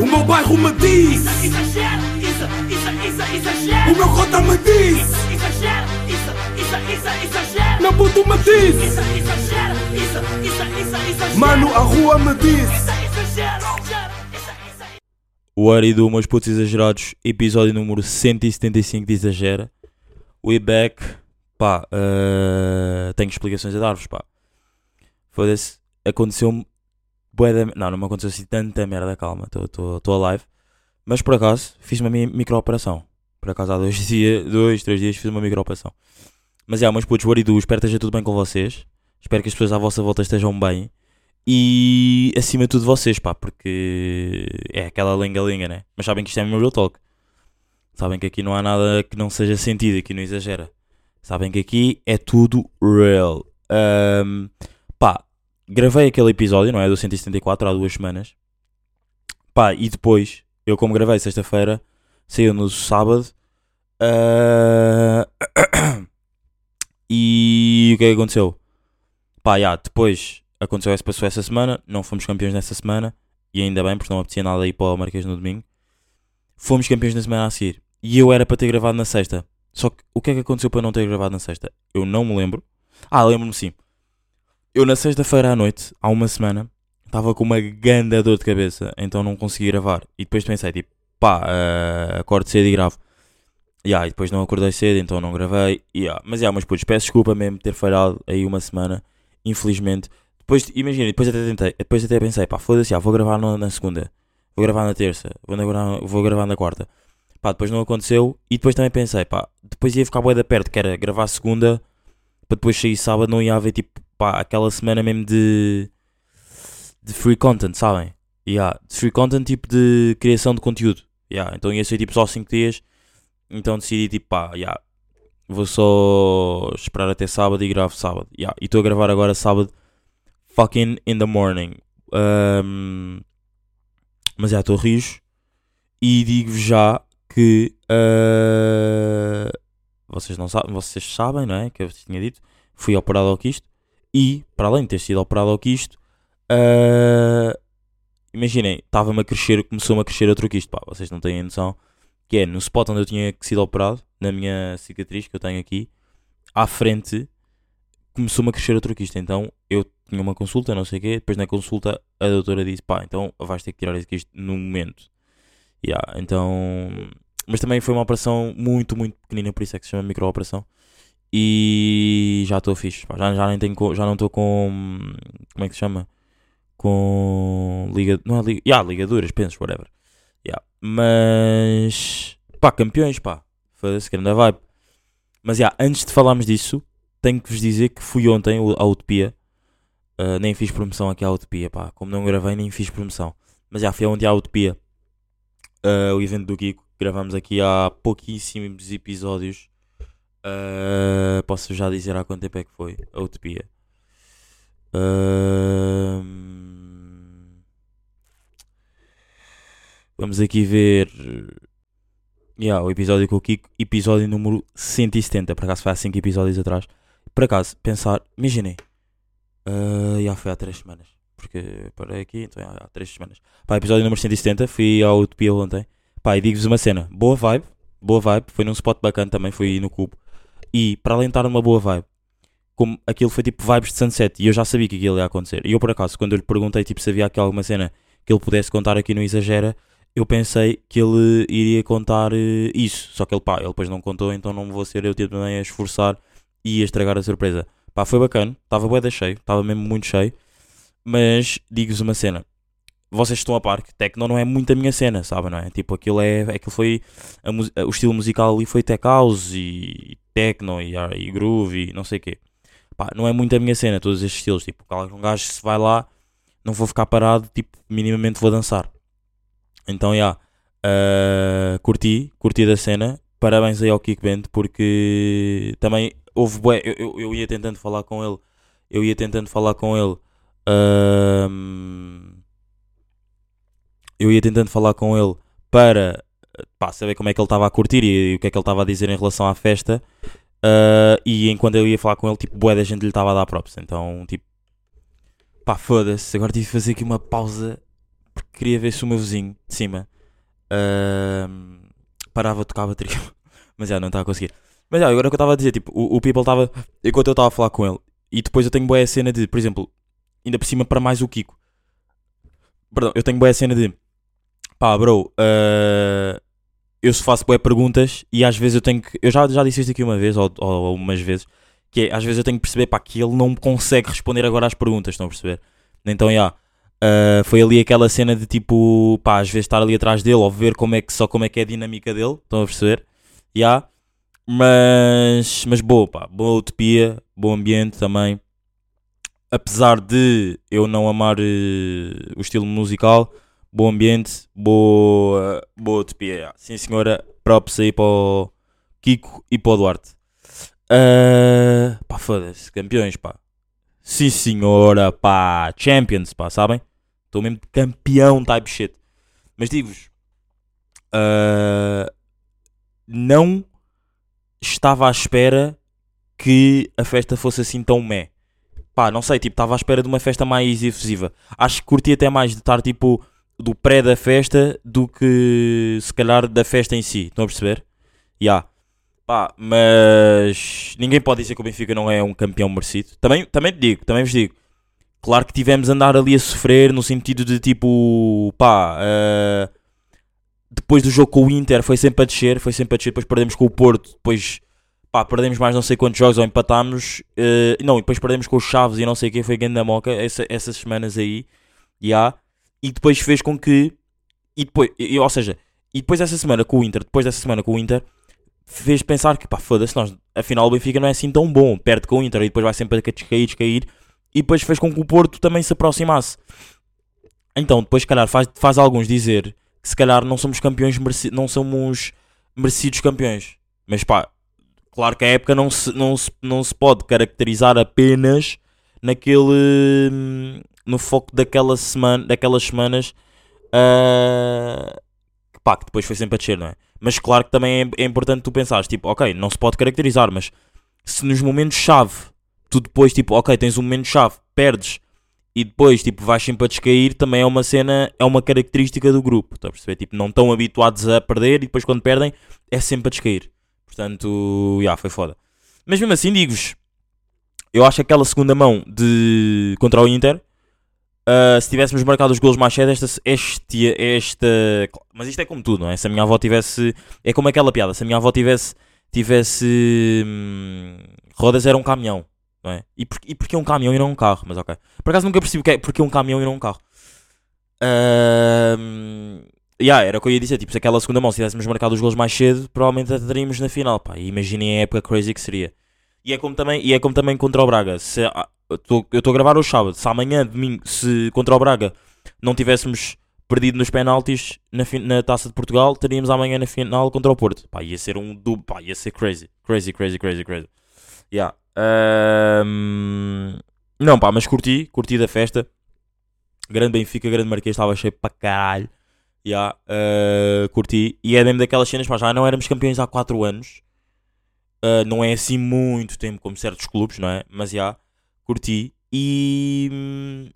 O meu bairro me diz Exagero, isso, isso, isso, exagero. O meu cota me diz Exagero, isso, isso, isso, exagero. Meu puto me diz Isso, exagero, isso, isso, isso, exagero. Mano, a rua me diz Isso, exagero, exagero, isso, isso. O Ari do Meus Putos Exagerados, episódio número 175 de Exagera. We back. Pá, eh, tenho explicações a dar-vos, pá. Foda-se, aconteceu-me. Bué da- Não, não me aconteceu assim tanta merda, calma, estou alive. Mas por acaso, fiz uma mi- micro-operação. Por acaso há dois dias, dois, três dias fiz uma micro-operação. Mas é, meus putos, o Ari do, espero que esteja tudo bem com vocês. Espero que as pessoas à vossa volta estejam bem. E acima de tudo vocês, pá, porque é aquela lenga-lenga, né? Mas sabem que isto é mesmo real talk. Sabem que aqui não há nada que não seja sentido, aqui não exagera. Sabem que aqui é tudo real. Pá, gravei aquele episódio, não é? Do 174 há duas semanas. Pá, e depois, eu como gravei sexta-feira, saiu no sábado. Ah, e o que é que aconteceu? Pá, já, depois aconteceu essa, passou essa semana, não fomos campeões nessa semana, e ainda bem, porque não apetecia nada ir para o Marquês no domingo. Fomos campeões na semana a seguir, e eu era para ter gravado na sexta. Só que o que é que aconteceu para não ter gravado na sexta? Eu não me lembro. Ah, lembro-me sim. Eu na sexta-feira à noite, há uma semana, estava com uma grande dor de cabeça, então não consegui gravar. E depois pensei, tipo, pá, uh, acordo cedo e gravo. Yeah, e depois não acordei cedo, então não gravei. Yeah. Mas, yeah, mas putos, peço desculpa mesmo ter falhado aí uma semana, infelizmente. Depois, imagina, depois até tentei, depois até pensei, pá, foda-se, ah, vou gravar na, na segunda, vou gravar na terça, vou, na- vou gravar na quarta. Pá, depois não aconteceu e depois também pensei, pá, depois ia ficar bué da perto, que era gravar segunda, para depois sair sábado, não ia haver, tipo, pá, aquela semana mesmo de, de free content, sabem? Yeah, de free content, tipo, de criação de conteúdo. Yeah, então ia ser, tipo, só 5 dias, então decidi, tipo, pá, yeah, vou só esperar até sábado e gravo sábado. Yeah, e estou a gravar agora sábado, fucking in the morning. Um, mas já estou rijo e digo já que uh, vocês não sabem, vocês sabem, não é? Que eu tinha dito, fui operado ao quisto e para além de ter sido operado ao quisto, uh, imaginem, estava-me a crescer, começou-me a crescer outro quisto, pá, vocês não têm noção, que é no spot onde eu tinha sido operado, na minha cicatriz que eu tenho aqui, à frente começou-me a crescer outro quisto, então eu tinha uma consulta, não sei o quê, depois na consulta a doutora disse, pá, então vais ter que tirar esse quisto no momento. Yeah, então, mas também foi uma operação muito, muito pequenina, por isso é que se chama micro-operação. E já estou fixe, pá, já, já, nem tenho, já não estou com, como é que se chama? Com liga, não é liga, yeah, ligaduras, penso, whatever. Yeah. Mas, pá, campeões, pá, foda-se, grande vibe. Mas, yeah, antes de falarmos disso, tenho que vos dizer que fui ontem à Utopia. Uh, nem fiz promoção aqui à Utopia, pá. Como não gravei, nem fiz promoção. Mas já fui ontem à Utopia. Uh, o evento do Kiko. Gravamos aqui há pouquíssimos episódios. Uh, posso já dizer há quanto tempo é que foi a Utopia. Uh, vamos aqui ver. Yeah, o episódio com o Kiko. Episódio número 170. Por acaso foi há 5 episódios atrás. Por acaso, pensar. Imaginem. Uh, já foi há 3 semanas. Porque parei aqui, então há 3 semanas. Pá, episódio número 170. Fui ao Utopia ontem. Pá, e digo-vos uma cena. Boa vibe. Boa vibe. Foi num spot bacana também. Foi no Cubo. E para além de estar numa boa vibe. Como aquilo foi tipo vibes de sunset. E eu já sabia que aquilo ia acontecer. E eu por acaso, quando eu lhe perguntei tipo, se havia aqui alguma cena que ele pudesse contar aqui no Exagera. Eu pensei que ele iria contar eh, isso. Só que ele, pá, ele depois não contou. Então não vou ser eu tipo, também a esforçar e a estragar a surpresa. Pá, foi bacana, estava bué da cheio, estava mesmo muito cheio. Mas digo-vos uma cena. Vocês estão a par que techno não é muito a minha cena, sabem, não é? Tipo, aquilo é. Aquilo foi. a o estilo musical ali foi tech house e techno e, ar- e groove e não sei o quê. Pá, não é muito a minha cena, todos estes estilos. Tipo, um gajo se vai lá, não vou ficar parado, tipo, minimamente vou dançar. Então, já. ah, curti, curti da cena. Parabéns aí ao Kick Band, porque também houve bué, eu, eu, eu ia tentando falar com ele, eu ia tentando falar com ele, ahm, eu ia tentando falar com ele para pá, saber como é que ele estava a curtir e, e o que é que ele estava a dizer em relação à festa. ah, e enquanto eu ia falar com ele, tipo, bué da gente lhe estava a dar props. Então, tipo, pá, foda-se. Agora tive de fazer aqui uma pausa porque queria ver se o meu vizinho de cima ahm, parava de tocar a bateria. Mas já, não estava a conseguir. Mas já, agora o que eu estava a dizer, tipo, o, o People estava. Enquanto eu estava a falar com ele, e depois eu tenho boa a cena de, por exemplo, ainda por cima para mais o Kiko. Perdão, eu tenho boa a cena de. Pá, bro, ah, eu se faço boas perguntas e às vezes eu tenho que. Eu já, já disse isto aqui uma vez, ou, ou umas vezes, que é, às vezes eu tenho que perceber, pá, que ele não consegue responder agora às perguntas, estão a perceber? Então, já. ah, foi ali aquela cena de tipo, pá, às vezes estar ali atrás dele ou ver como é que, só como é que é a dinâmica dele, estão a perceber? Já. Mas, mas boa, pá, boa utopia, bom ambiente também. Apesar de eu não amar eh, o estilo musical, bom ambiente, boa, boa utopia. Sim, senhora, props aí para o Kiko e para o Duarte. Ah, pá, foda-se, campeões, pá. Sim, senhora, pá, champions, pá, sabem? Estou mesmo campeão type shit. Mas digo-vos, ah, não estava à espera que a festa fosse assim tão meh. Pá, não sei, tipo, estava à espera de uma festa mais efusiva. Acho que curti até mais de estar, tipo, do pré da festa do que, se calhar, da festa em si. Estão a perceber? Ya. Pá, mas ninguém pode dizer que o Benfica não é um campeão merecido. Também, também digo, também vos digo. Claro que tivemos a andar ali a sofrer no sentido de tipo, pá, eh, depois do jogo com o Inter foi sempre a descer, foi sempre a descer, depois perdemos com o Porto, depois pá, perdemos mais não sei quantos jogos ou empatámos, eh, não, e depois perdemos com os Chaves e não sei quem foi ganho da moca essa- essas semanas aí, já, e depois fez com que, e depois, e- ou seja, e depois essa semana com o Inter, depois dessa semana com o Inter, fez pensar que pá, foda-se, nós, afinal o Benfica não é assim tão bom, perde com o Inter e depois vai sempre a descair, descair, e depois fez com que o Porto também se aproximasse. Então, depois, se calhar, faz, faz alguns dizer que se calhar não somos campeões, mereci- não somos merecidos campeões. Mas pá, claro que a época não se, não se, não se pode caracterizar apenas naquele. No foco daquela semana, daquelas semanas. que pá, que depois foi sempre a descer, não é? Mas claro que também é, é importante tu pensares, tipo, ok, não se pode caracterizar, mas se nos momentos-chave tu depois, tipo, ok, tens um momento-chave, perdes e depois, tipo, vais sempre a descair, também é uma cena, é uma característica do grupo, estás a perceber? Tipo, não estão habituados a perder e depois quando perdem é sempre a descair. Portanto, já, foi foda. Mas mesmo assim, digo-vos, eu acho que aquela segunda mão de contra o Inter, ah, se tivéssemos marcado os golos mais cedo, esta, este, esta. Mas isto é como tudo, não é? Se a minha avó tivesse. É como aquela piada, se a minha avó tivesse. tivesse. hum, rodas, era um caminhão, não é? E, por, e porquê um caminhão e não um carro? Mas ok. Por acaso nunca percebi porque é, porque um caminhão e não um carro. Ahm, yeah, era o que eu ia dizer. Tipo, se aquela segunda mão, se tivéssemos marcado os golos mais cedo, provavelmente a teríamos na final. Pá, imaginem a época crazy que seria. E é como também, e é como também contra o Braga. Se, eu estou a gravar hoje sábado. Se amanhã, domingo, se contra o Braga não tivéssemos perdido nos penaltis na, na taça de Portugal, teríamos amanhã na final contra o Porto. Pá, ia ser um duplo. Pá, ia ser crazy. Crazy, crazy, crazy, crazy. Yeah. Ahm, não, pá, mas curti, curti da festa. Grande Benfica, grande Marquês, estava cheio para caralho. Yeah, ah, curti. E é mesmo daquelas cenas, pá, já não éramos campeões há 4 anos. Ah, não é assim muito tempo como certos clubes, não é? Mas já, curti. E.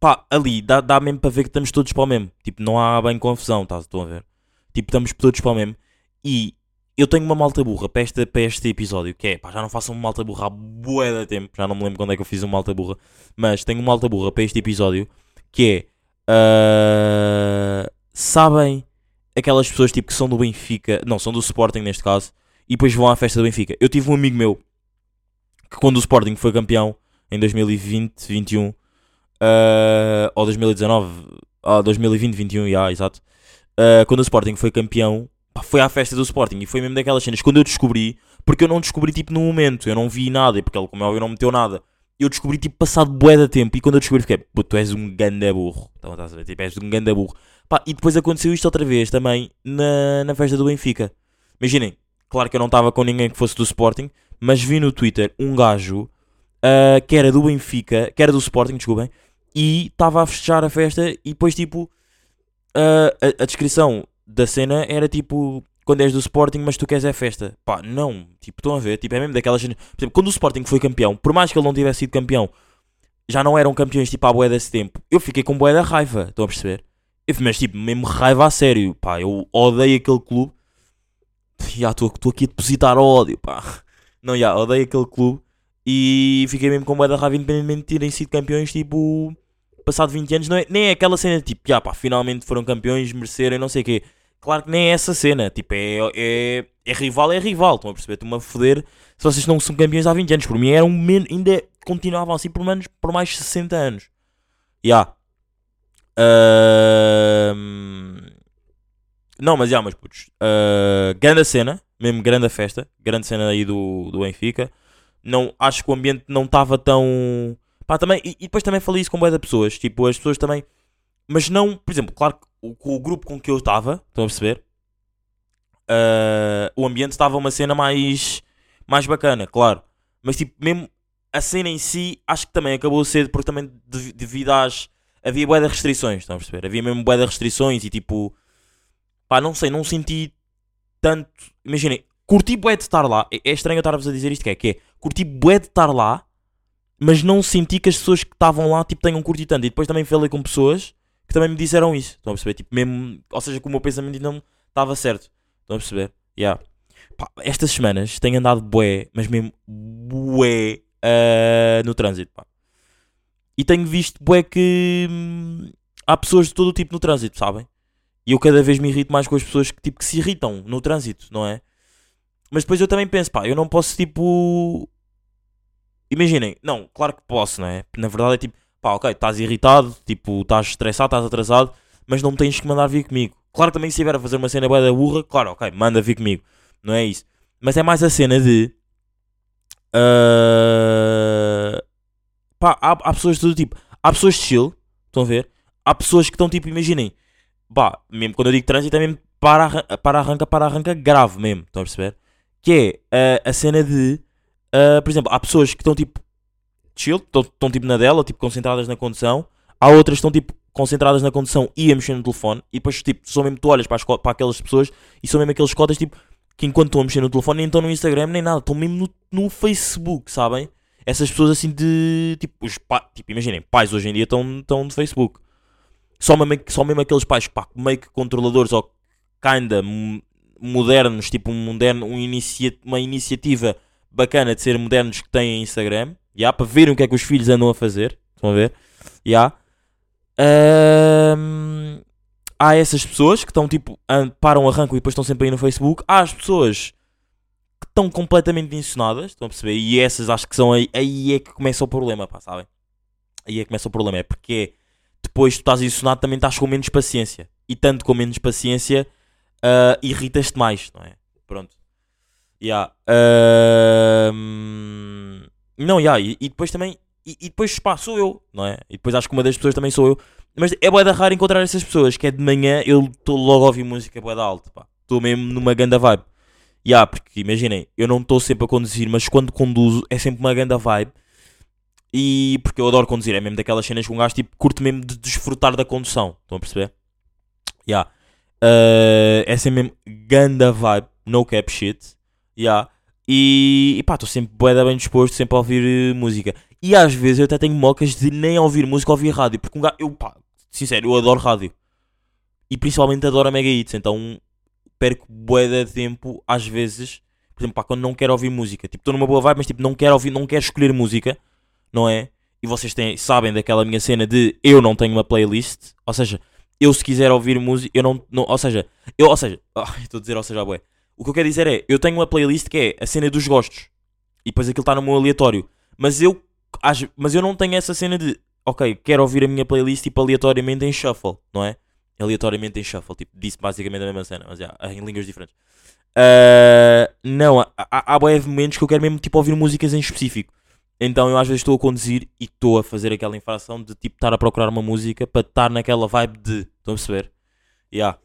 Pá, ali dá, dá mesmo para ver que estamos todos para o mesmo. Tipo, não há bem confusão, tá, estão a ver? Tipo, estamos todos para o mesmo. E eu tenho uma malta burra para, esta, para este episódio, que é, pá, já não faço uma malta burra há bué de tempo, já não me lembro quando é que eu fiz uma malta burra, mas tenho uma malta burra para este episódio, que é, ah, sabem aquelas pessoas tipo que são do Benfica, não, são do Sporting neste caso, e depois vão à festa do Benfica. Eu tive um amigo meu, que quando o Sporting foi campeão, em 2020, 21, ah, ou 2019, ah, 2020, 21, já, exato, ah, quando o Sporting foi campeão, pá, foi à festa do Sporting e foi mesmo daquelas cenas. Quando eu descobri, porque eu não descobri tipo no momento, eu não vi nada, porque ele, como é óbvio, não meteu nada. Eu descobri tipo passado bué de tempo e quando eu descobri fiquei, pô, tu és um ganda burro. Então estás a ver, tipo, és um ganda burro. Pá, e depois aconteceu isto outra vez também na, na festa do Benfica. Imaginem, claro que eu não estava com ninguém que fosse do Sporting, mas vi no Twitter um gajo ah, que era do Benfica, que era do Sporting, desculpem, e estava a festejar a festa e depois tipo ah, a, a descrição da cena era tipo quando és do Sporting, mas tu queres é festa. Pá, não. Tipo, estão a ver? Tipo, é mesmo daquelas. Por exemplo, quando o Sporting foi campeão, por mais que ele não tivesse sido campeão, já não eram campeões tipo à boé desse tempo, eu fiquei com boé da raiva, estão a perceber? Mas tipo, mesmo raiva a sério, pá, eu odeio aquele clube. Já estou aqui a depositar ódio, pá. Não, já, odeio aquele clube e fiquei mesmo com boé da raiva independentemente de terem sido campeões, tipo, passado 20 anos, não é, nem é aquela cena tipo, já pá, finalmente foram campeões, mereceram, não sei o quê. Claro que nem é essa cena, tipo, é, é, é rival, é rival, estão a perceber? Estou-me a foder se vocês não são campeões há 20 anos. Por mim eram ainda continuavam assim por, menos, por mais 60 anos. Já. Ahm, Não, mas já, mas putos. ah, grande cena, mesmo grande festa, grande cena aí do, do Benfica. Não, acho que o ambiente não estava tão. Pá, também, e, e depois também falei isso com boa pessoas. Tipo, as pessoas também. Mas não, por exemplo, claro que o, o grupo com que eu estava, estão a perceber? Ah, o ambiente estava uma cena mais. mais bacana, claro. Mas tipo, mesmo a cena em si, acho que também acabou cedo porque também devi- devido às. Havia de restrições, estão a perceber? Havia mesmo de restrições e tipo. Pá, não sei, não senti tanto. Imaginem, curti bué de estar lá. É, é estranho eu estar-vos a dizer isto que é, que é. Curti bué de estar lá, mas não senti que as pessoas que estavam lá tipo, tenham curtido tanto. E depois também falei com pessoas que também me disseram isso. Estão a perceber? Tipo, mesmo. Ou seja, que o meu pensamento não estava certo. Estão a perceber? Yeah. Pá, estas semanas tenho andado bué, mas mesmo bué ah, no trânsito. Pá. E tenho visto bué que hum, há pessoas de todo o tipo no trânsito, sabem? E eu cada vez me irrito mais com as pessoas que, tipo, que se irritam no trânsito, não é? Mas depois eu também penso, pá, eu não posso tipo. Imaginem, não, claro que posso, não é? Na verdade é tipo, pá, ok, estás irritado, tipo, estás estressado, estás atrasado, mas não tens que mandar vir comigo. Claro que também se estiver a fazer uma cena boa da burra, claro, ok, manda vir comigo. Não é isso. Mas é mais a cena de. ah, pá, há, há pessoas de todo tipo. Há pessoas de chill, estão a ver? Há pessoas que estão tipo, imaginem, pá, mesmo quando eu digo trânsito é mesmo para, para arranca, para arranca grave mesmo, estão a perceber? Que é ah, a cena de, ah, por exemplo, há pessoas que estão tipo chill, estão, tipo na dela, tipo concentradas na condução, há outras que estão tipo concentradas na condução e a mexer no telefone, e depois tipo, são mesmo tu olhas para, as para aquelas pessoas e são mesmo aqueles cotas tipo que enquanto estão a mexer no telefone nem estão no Instagram nem nada, estão mesmo no, no Facebook, sabem? Essas pessoas assim de tipo, os pa- tipo imaginem, pais hoje em dia estão, estão no Facebook. Só mesmo, só mesmo aqueles pais pá, meio que controladores ou kinda modernos, tipo um moderno, um inicia, uma iniciativa bacana de ser modernos que têm Instagram, já, para verem o que é que os filhos andam a fazer. Estão a ver? Já. Ahm, há essas pessoas que estão tipo, param, arrancam e depois estão sempre aí no Facebook. Há as pessoas que estão completamente insoladas, estão a perceber? E essas acho que são aí, aí é que começa o problema, pá, sabem? Aí é que começa o problema, é porque depois tu estás insonado também estás com menos paciência. E tanto com menos paciência, ah, irritas-te mais, não é? Pronto. Yeah. Ahm, não, yeah, e, e depois também. E, e depois, pá, sou eu, não é? E depois acho que uma das pessoas também sou eu. Mas é boa da raro encontrar essas pessoas, que é de manhã eu estou logo a ouvir música boa da alta, pá. Estou mesmo numa ganda vibe. Yeah, porque imaginem, eu não estou sempre a conduzir, mas quando conduzo é sempre uma ganda vibe. E porque eu adoro conduzir, é mesmo daquelas cenas que um gajo tipo, curte mesmo de desfrutar da condução. Estão a perceber? Yeah. Uh, é sempre mesmo ganda vibe, no cap shit. Yeah. E, e pá, estou sempre da bem disposto, sempre a ouvir eh, música. E às vezes eu até tenho mocas de nem ouvir música, ouvir rádio. Porque um gajo, eu pá, sincero, eu adoro rádio. E principalmente adoro a Mega Hits. Então perco bué de tempo, às vezes, por exemplo, pá, quando não quero ouvir música. Tipo, estou numa boa vibe, mas tipo, não quero ouvir, não quero escolher música, não é? E vocês têm, sabem daquela minha cena de eu não tenho uma playlist. Ou seja, eu se quiser ouvir música, eu não, não ou seja, eu, ou seja, ah, estou a dizer, ou seja, bué. O que eu quero dizer é, eu tenho uma playlist que é a cena dos gostos. E depois aquilo está no meu aleatório. Mas eu, mas eu não tenho essa cena de, ok, quero ouvir a minha playlist tipo aleatoriamente em shuffle, não é? Aleatoriamente em shuffle, tipo, disse basicamente a mesma cena, mas já, em línguas diferentes. Ah, não, há, há, há momentos que eu quero mesmo tipo ouvir músicas em específico. Então eu às vezes estou a conduzir e estou a fazer aquela infração de tipo estar a procurar uma música para estar naquela vibe de. Estão a perceber? Yeah.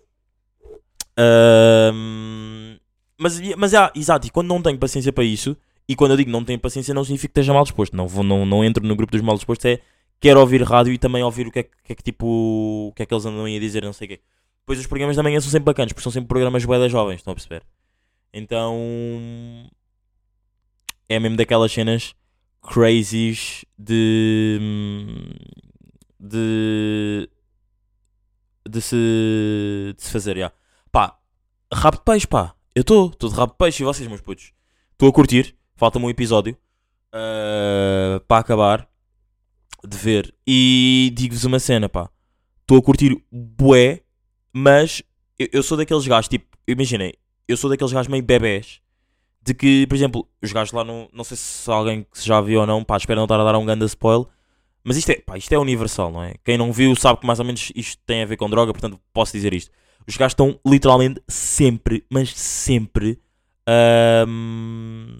Ahm, mas, mas yeah, exato, e quando não tenho paciência para isso, e quando eu digo não tenho paciência, não significa que esteja mal disposto. Não, vou, não, não entro no grupo dos mal dispostos, é quero ouvir rádio e também ouvir o que é, que é que tipo. O que é que eles andam a dizer, não sei o quê. Depois os programas da manhã são sempre bacanas, porque são sempre programas bué das jovens, estão a perceber? Então. É mesmo daquelas cenas crazies de. de. de se. de se fazer, já. Pá, rabo de peixe, pá. Eu estou, estou de rabo de peixe e vocês, meus putos. Estou a curtir, falta-me um episódio ah, para acabar de ver. E digo-vos uma cena, pá. Estou a curtir bué, mas eu, eu sou daqueles gajos, tipo, imaginem, eu sou daqueles gajos meio bebés. De que, por exemplo, os gajos lá no. Não sei se alguém que já viu ou não, pá, espero não estar a dar um grande spoiler. Mas isto é, pá, isto é universal, não é? Quem não viu sabe que mais ou menos isto tem a ver com droga, portanto posso dizer isto. Os gajos estão literalmente sempre, mas sempre. ahm,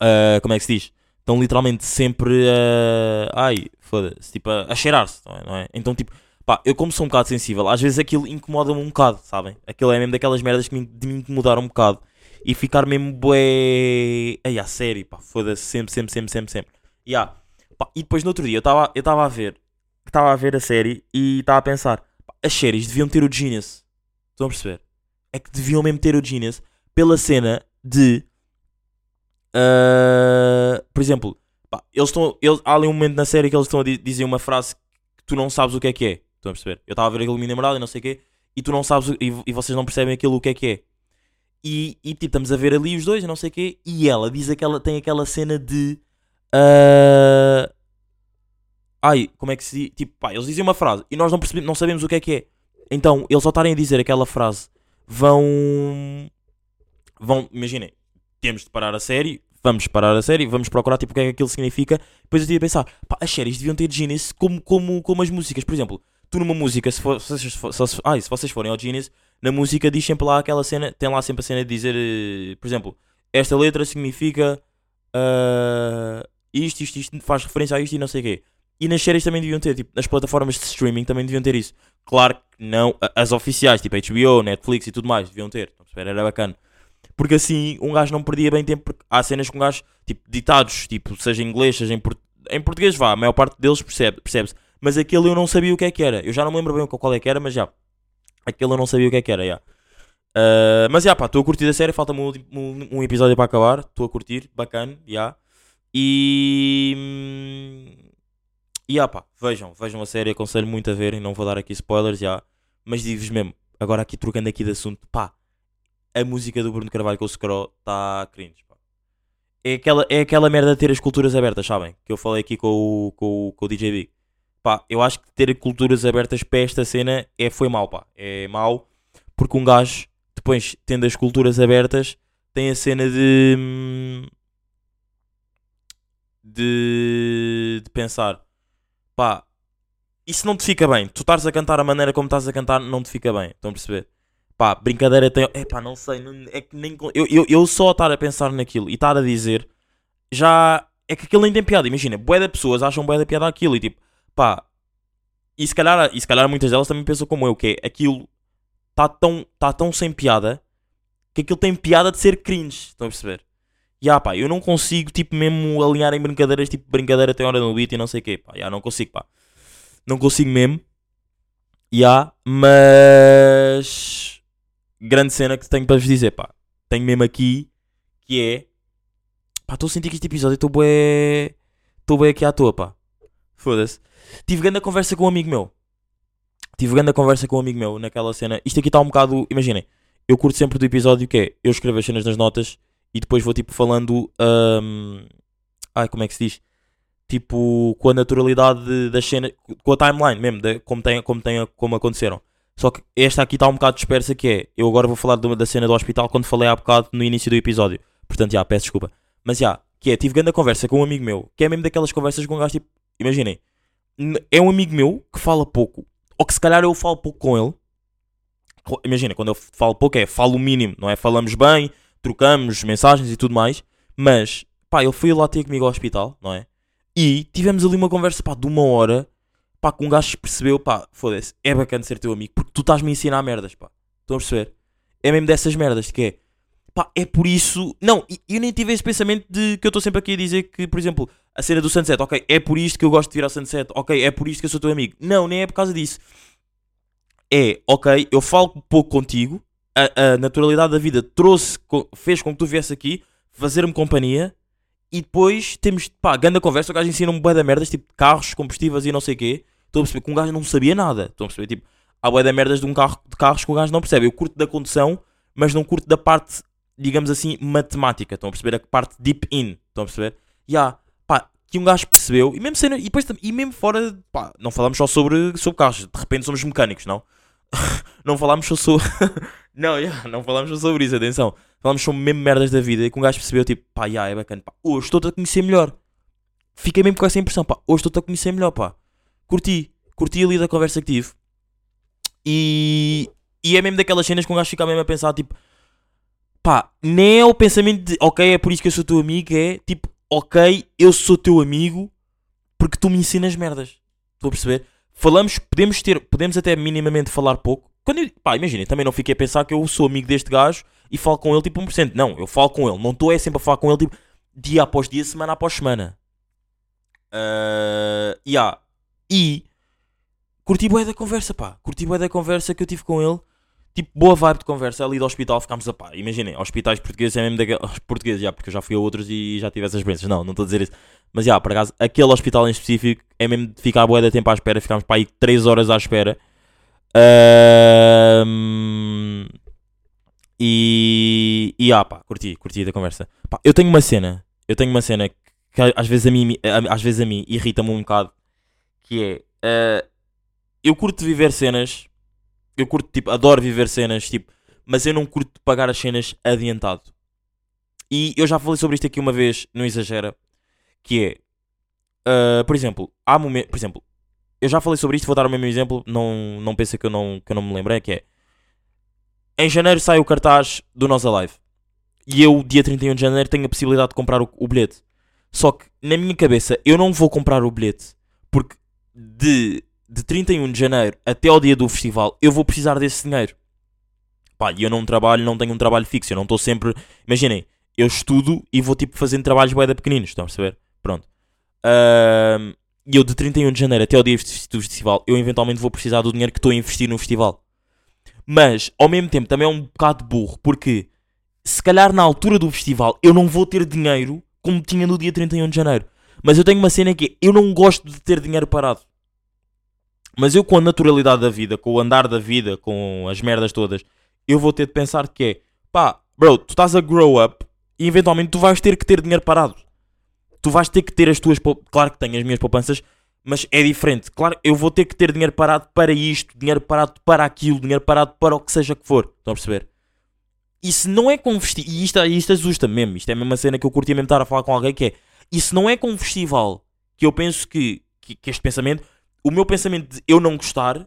ah, como é que se diz? Estão literalmente sempre a. ai, foda-se, tipo, a, a cheirar-se, não é? não é? Então, tipo, pá, eu como sou um bocado sensível, às vezes aquilo incomoda-me um bocado, sabem? Aquilo é mesmo daquelas merdas que me, de me incomodar um bocado e ficar mesmo bué. Ai, a sério, pá, foda-se, sempre, sempre, sempre, sempre, sempre. Ya. Pá, e depois no outro dia eu estava eu a ver, estava a ver a série e estava a pensar, pá, as séries deviam ter o Genius. Estão a perceber? É que deviam mesmo ter o Genius pela cena de. ah, por exemplo, pá, eles estão. Eles, há ali um momento na série que eles estão a di- dizer uma frase que tu não sabes o que é que é. Estão a perceber? Eu estava a ver aquilo minha namorada e não sei o quê, e tu não sabes e, e vocês não percebem aquilo o que é que é. E, e tipo, estamos a ver ali os dois não sei o quê, e ela diz aquela, tem aquela cena de. ah, ai, como é que se? Tipo, pá, eles dizem uma frase e nós não, percebemos, não sabemos o que é que é. Então, eles ao estarem a dizer aquela frase, vão. Vão, imaginem, temos de parar a série, vamos parar a série, vamos procurar tipo o que é que aquilo significa. Depois eu tive a pensar, pá, as séries deviam ter Genius como, como, como as músicas. Por exemplo, tu numa música, se, for, se, vocês, for- se, ai, se vocês forem ao Genius, na música diz sempre lá aquela cena, tem lá sempre a cena de dizer, eh, por exemplo, esta letra significa ah, isto, isto, isto, faz referência a isto e não sei o quê. E nas séries também deviam ter, tipo, nas plataformas de streaming também deviam ter isso. Claro que não, as oficiais, tipo HBO, Netflix e tudo mais, deviam ter. Era bacana. Porque assim um gajo não perdia bem tempo, porque há cenas que um gajo, tipo, ditados, tipo, seja em inglês, seja em, port- em português, vá, a maior parte deles percebe- percebe-se. Mas aquele eu não sabia o que é que era. Eu já não me lembro bem qual é que era, mas já. Aquele eu não sabia o que é que era, já. Ah, mas já, pá, estou a curtir a série, falta-me um, um- um episódio para acabar. Estou a curtir, bacana, já. E. hum, E ah, pá, vejam, vejam a série, aconselho muito a verem, não vou dar aqui spoilers, já. Mas digo-vos mesmo, agora aqui trocando aqui de assunto, pá, a música do Bruno Carvalho com o Scro está cringe, pá. É aquela, é aquela merda de ter as culturas abertas, sabem? Que eu falei aqui com o, com, o- com o DJ Big. Pá, eu acho que ter culturas abertas para esta cena é, foi mau, pá. É mau, porque um gajo, depois, tendo as culturas abertas, tem a cena de... hum, de, de pensar, pá, isso não te fica bem. Tu estás a cantar a maneira como estás a cantar, não te fica bem. Estão a perceber? Pá, brincadeira tem. É pá, não sei. não- é que nem. Eu, eu, eu só estar a pensar naquilo e estar a dizer já. É que aquilo nem tem piada. Imagina, bué de pessoas acham bué da piada aquilo e tipo, pá. E se calhar, e se calhar muitas delas também pensam como eu, que é aquilo está tão, tá tão sem piada que aquilo tem piada de ser cringe. Estão a perceber? E ah, pá, eu não consigo, tipo, mesmo alinhar em brincadeiras, tipo, brincadeira tem hora no beat e não sei o quê, pá, já não consigo, pá, não consigo mesmo, já, mas, grande cena que tenho para vos dizer, pá, tenho mesmo aqui, que é, pá, estou a sentir que este episódio estou bué, estou bué aqui à toa, pá, foda-se, tive grande conversa com um amigo meu, tive grande conversa com um amigo meu naquela cena, isto aqui está um bocado, imaginem, eu curto sempre do episódio que é, eu escrevo as cenas nas notas, e depois vou tipo falando. hum, ai, como é que se diz? Tipo, com a naturalidade de- das cenas, com a timeline mesmo, de, como, tem, como, tem, como aconteceram. Só que esta aqui está um bocado dispersa, que é. Eu agora vou falar da cena do hospital quando falei há bocado no início do episódio. Portanto, já, peço desculpa. Mas já, que é, tive grande conversa com um amigo meu, que é mesmo daquelas conversas com um gajo tipo. Imaginem, é um amigo meu que fala pouco, ou que se calhar eu falo pouco com ele. Imagina, quando eu falo pouco é falo o mínimo, não é? Falamos bem, trocamos mensagens e tudo mais, mas pá, ele foi lá ter comigo ao hospital, não é? E tivemos ali uma conversa pá, de uma hora, pá, que um gajo percebeu, pá, foda-se, é bacana ser teu amigo, porque tu estás-me a ensinar merdas, pá. Estão a perceber? É mesmo dessas merdas que é, pá, é por isso. Não, eu nem tive esse pensamento de que eu estou sempre aqui a dizer que, por exemplo, a cena do Sunset, ok, é por isto que eu gosto de vir ao Sunset, ok, é por isto que eu sou teu amigo. Não, nem é por causa disso. É, ok, eu falo pouco contigo, a, a naturalidade da vida trouxe, fez com que tu viesse aqui fazer-me companhia E depois temos, pá, grande conversa, o gajo ensina-me bué da merdas, tipo carros, combustíveis e não sei o quê. Estou a perceber que um gajo não sabia nada. Estou a perceber, tipo, há bué da merdas de um carro, de carros que o gajo não percebe. Eu curto da condução, mas não curto da parte, digamos assim, matemática. Estão a perceber? A parte deep in. Estão a perceber? E há, pá, que um gajo percebeu, e mesmo, sendo, e, depois, e mesmo fora, pá, não falamos só sobre, sobre carros, de repente somos mecânicos, não? não falamos só sobre. não, yeah, não falamos só sobre isso, atenção. Falamos sobre mesmo merdas da vida e que um gajo percebeu, tipo, pá, yeah, é bacana, pá, hoje estou-te a conhecer melhor. Fiquei mesmo com essa impressão, pá, hoje estou-te a conhecer melhor, pá. Curti, curti ali da conversa que tive. E, e é mesmo daquelas cenas que um gajo fica mesmo a pensar, tipo, pá, nem é o pensamento de, ok, é por isso que eu sou teu amigo, é tipo, ok, eu sou teu amigo porque tu me ensinas merdas. Estou a perceber? Falamos, podemos ter, podemos até minimamente falar pouco. Quando eu, pá, imaginem, também não fiquei a pensar que eu sou amigo deste gajo e falo com ele tipo 1%. Não, eu falo com ele, não estou é sempre a falar com ele tipo dia após dia, semana após semana. Ah, yeah. E curti bué da conversa, pá. Curti bué da conversa que eu tive com ele. Tipo, boa vibe de conversa. Ali do hospital ficámos a pá. Imaginem, hospitais portugueses é mesmo daqueles. Portugueses, já, porque eu já fui a outros e já tive essas experiências. Não, não estou a dizer isso. Mas já, por acaso, aquele hospital em específico é mesmo de ficar bué da tempo à espera. Ficámos para aí 3 horas à espera. Ahm, e. E ah, pá, curti, curti da conversa. Pá, eu tenho uma cena. Eu tenho uma cena que às vezes a mim, às vezes a mim irrita-me um bocado. Que é. ah, eu curto viver cenas. Eu curto, tipo, adoro viver cenas, tipo, mas eu não curto pagar as cenas adiantado. E eu já falei sobre isto aqui uma vez, não exagera. Que é. ah, por exemplo, há momentos. Por exemplo, eu já falei sobre isto, vou dar o mesmo exemplo. Não, não pensa que eu não, que eu não me lembrei. Que é. Em janeiro sai o cartaz do Nós Alive. E eu, dia 31 de janeiro, tenho a possibilidade de comprar o, o bilhete. Só que, na minha cabeça, eu não vou comprar o bilhete. Porque de, de 31 de janeiro até ao dia do festival, eu vou precisar desse dinheiro. Pá, e eu não trabalho, não tenho um trabalho fixo. Eu não estou sempre. Imaginem, eu estudo e vou tipo fazendo trabalhos bué pequeninos. Estão a perceber? Pronto. Ahm, E eu, de 31 de janeiro até ao dia do festival, eu eventualmente vou precisar do dinheiro que estou a investir no festival. Mas, ao mesmo tempo, também é um bocado burro, porque se calhar na altura do festival eu não vou ter dinheiro como tinha no dia 31 de janeiro. Mas eu tenho uma cena que é, eu não gosto de ter dinheiro parado. Mas eu, com a naturalidade da vida, com o andar da vida, com as merdas todas, eu vou ter de pensar que é, pá, bro, tu estás a grow up e eventualmente tu vais ter que ter dinheiro parado. Tu vais ter que ter as tuas. Claro que tenho as minhas poupanças, mas é diferente. Claro, eu vou ter que ter dinheiro parado para isto, dinheiro parado para aquilo, dinheiro parado para o que seja que for. Estão a perceber? Isso não é com festival. E isto, isto assusta mesmo. Isto é a mesma cena que eu curtia mesmo estar a falar com alguém que é. Isso não é com um festival que eu penso que, que, que este pensamento. O meu pensamento de eu não gostar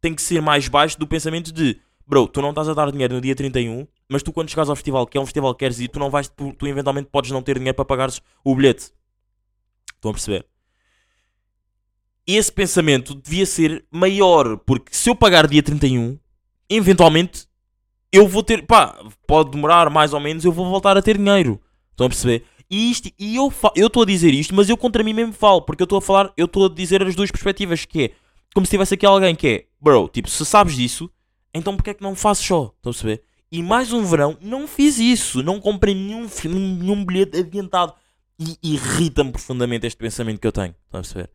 tem que ser mais baixo do pensamento de bro, tu não estás a dar dinheiro no dia 31, mas tu quando chegares ao festival, que é um festival que queres ir, tu não vais, tu, tu eventualmente podes não ter dinheiro para pagares o bilhete. Estão a perceber? Esse pensamento devia ser maior, porque se eu pagar dia 31, eventualmente eu vou ter, pá, pode demorar mais ou menos, eu vou voltar a ter dinheiro. Estão a perceber? E, isto, e eu estou a dizer isto, mas eu contra mim mesmo falo, porque eu estou a falar, eu estou a dizer as duas perspectivas, que é como se tivesse aqui alguém que é, bro, tipo, se sabes disso, então porque é que não fazes só? Estão a perceber? E mais um verão, não fiz isso, não comprei nenhum, nenhum bilhete adiantado. E irrita-me profundamente este pensamento que eu tenho. Estão a perceber?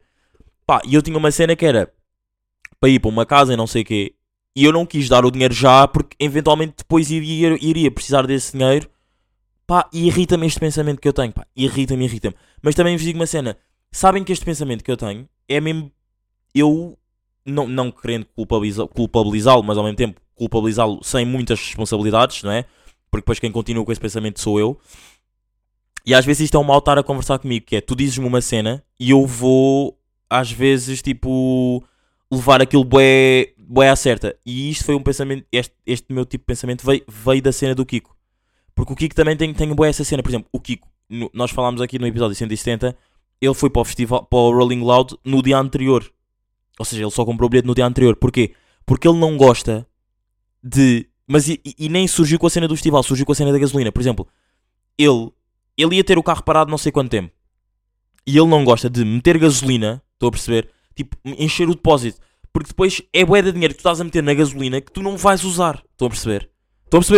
Pá, e eu tinha uma cena que era para ir para uma casa e não sei o quê. E eu não quis dar o dinheiro já porque eventualmente depois iria, iria precisar desse dinheiro. Pá, e irrita-me este pensamento que eu tenho. Pá, irrita-me, irrita-me. Mas também vos digo uma cena. Sabem que este pensamento que eu tenho é mesmo eu não, não querendo culpabilizá-lo, mas ao mesmo tempo culpabilizá-lo sem muitas responsabilidades, não é? Porque depois quem continua com esse pensamento sou eu. E às vezes isto é um mal estar a conversar comigo, que é tu dizes-me uma cena e eu vou às vezes tipo levar aquilo bué, bué à certa. E isto foi um pensamento, este, este meu tipo de pensamento veio, veio da cena do Kiko. Porque o Kiko também tem, tem bué essa cena. Por exemplo, o Kiko, no- nós falámos aqui no episódio 170, ele foi para o festival, para o Rolling Loud no dia anterior. Ou seja, ele só comprou o bilhete no dia anterior. Porquê? Porque ele não gosta de. Mas e, e- nem surgiu com a cena do festival, surgiu com a cena da gasolina. Por exemplo, ele, ele ia ter o carro parado não sei quanto tempo. E ele não gosta de meter gasolina, estou a perceber? Tipo, encher o depósito. Porque depois é bué de dinheiro que tu estás a meter na gasolina que tu não vais usar. Estão a perceber? Estão a perceber